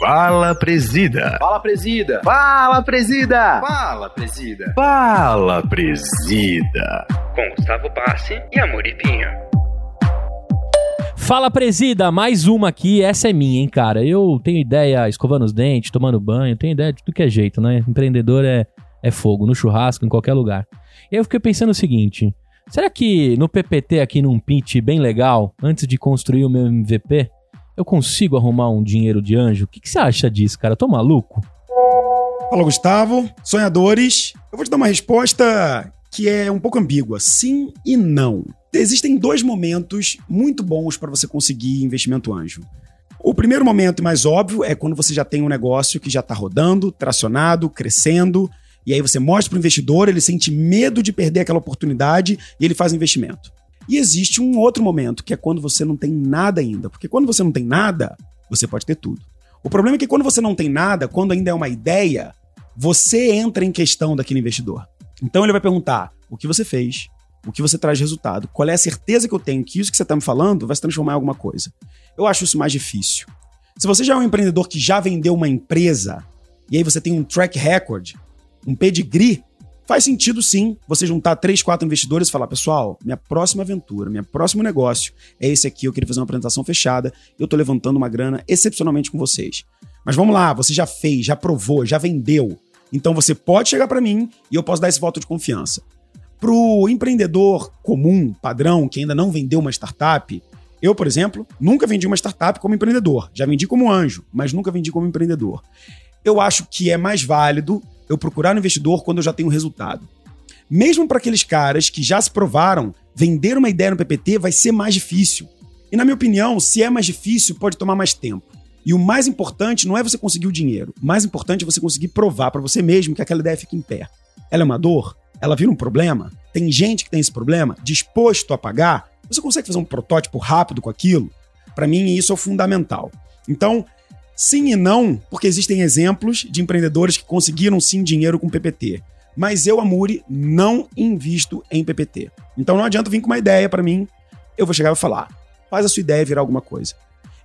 Fala, presida. Fala, presida. Fala, presida. Fala, presida. Fala, presida. Com Gustavo Bassi e Amor Pinho. Fala, presida, mais uma aqui, essa é minha, hein, cara. Eu tenho ideia escovando os dentes, tomando banho, tenho ideia de tudo que é jeito, né? Empreendedor é, é fogo, no churrasco, em qualquer lugar. E aí eu fiquei pensando o seguinte: será que no PPT aqui num pitch bem legal, antes de construir o meu MVP, eu consigo arrumar um dinheiro de anjo? O que, que você acha disso, cara? Tô maluco? Fala, Gustavo. Sonhadores. Eu vou te dar uma resposta que é um pouco ambígua. Sim e não. Existem dois momentos muito bons para você conseguir investimento anjo. O primeiro momento, mais óbvio, é quando você já tem um negócio que já está rodando, tracionado, crescendo, e aí você mostra para o investidor, ele sente medo de perder aquela oportunidade e ele faz investimento. E existe um outro momento, que é quando você não tem nada ainda. Porque quando você não tem nada, você pode ter tudo. O problema é que quando você não tem nada, quando ainda é uma ideia, você entra em questão daquele investidor. Então ele vai perguntar o que você fez, o que você traz de resultado, qual é a certeza que eu tenho que isso que você está me falando vai se transformar em alguma coisa. Eu acho isso mais difícil. Se você já é um empreendedor que já vendeu uma empresa, e aí você tem um track record, um pedigree, Faz sentido sim você juntar três, quatro investidores e falar: pessoal, minha próxima aventura, meu próximo negócio é esse aqui. Eu queria fazer uma apresentação fechada. Eu tô levantando uma grana excepcionalmente com vocês. Mas vamos lá, você já fez, já provou, já vendeu. Então você pode chegar para mim e eu posso dar esse voto de confiança. Pro empreendedor comum, padrão, que ainda não vendeu uma startup, eu, por exemplo, nunca vendi uma startup como empreendedor. Já vendi como anjo, mas nunca vendi como empreendedor. Eu acho que é mais válido eu procurar um investidor quando eu já tenho resultado. Mesmo para aqueles caras que já se provaram, vender uma ideia no PPT vai ser mais difícil. E na minha opinião, se é mais difícil, pode tomar mais tempo. E o mais importante não é você conseguir o dinheiro. O mais importante é você conseguir provar para você mesmo que aquela ideia fica em pé. Ela é uma dor? Ela vira um problema? Tem gente que tem esse problema disposto a pagar? Você consegue fazer um protótipo rápido com aquilo? Para mim, isso é fundamental. Então, Sim e não, porque existem exemplos de empreendedores que conseguiram sim dinheiro com PPT. Mas eu, Amuri, não invisto em PPT. Então não adianta vir com uma ideia para mim, eu vou chegar e falar: faz a sua ideia virar alguma coisa.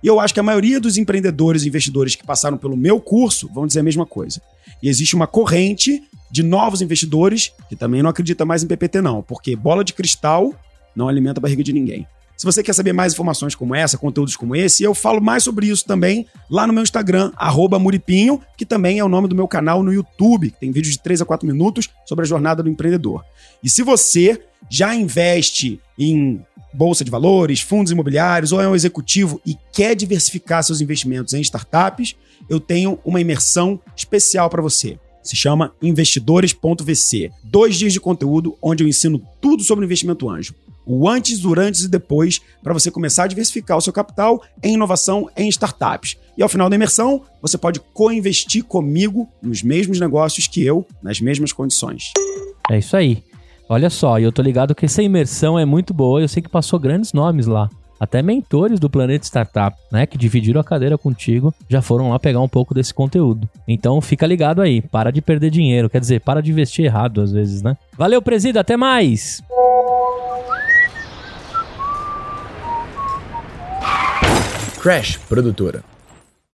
E eu acho que a maioria dos empreendedores e investidores que passaram pelo meu curso vão dizer a mesma coisa. E existe uma corrente de novos investidores que também não acredita mais em PPT, não, porque bola de cristal não alimenta a barriga de ninguém. Se você quer saber mais informações como essa, conteúdos como esse, eu falo mais sobre isso também lá no meu Instagram, Muripinho, que também é o nome do meu canal no YouTube, que tem vídeos de 3 a 4 minutos sobre a jornada do empreendedor. E se você já investe em bolsa de valores, fundos imobiliários ou é um executivo e quer diversificar seus investimentos em startups, eu tenho uma imersão especial para você. Se chama investidores.vc. Dois dias de conteúdo onde eu ensino tudo sobre investimento anjo o antes, durante e depois, para você começar a diversificar o seu capital em inovação em startups. E ao final da imersão, você pode co-investir comigo nos mesmos negócios que eu, nas mesmas condições. É isso aí. Olha só, eu tô ligado que essa imersão é muito boa, eu sei que passou grandes nomes lá. Até mentores do Planeta Startup, né, que dividiram a cadeira contigo, já foram lá pegar um pouco desse conteúdo. Então fica ligado aí, para de perder dinheiro, quer dizer, para de investir errado às vezes, né? Valeu, presida, até mais! Crash Produtora.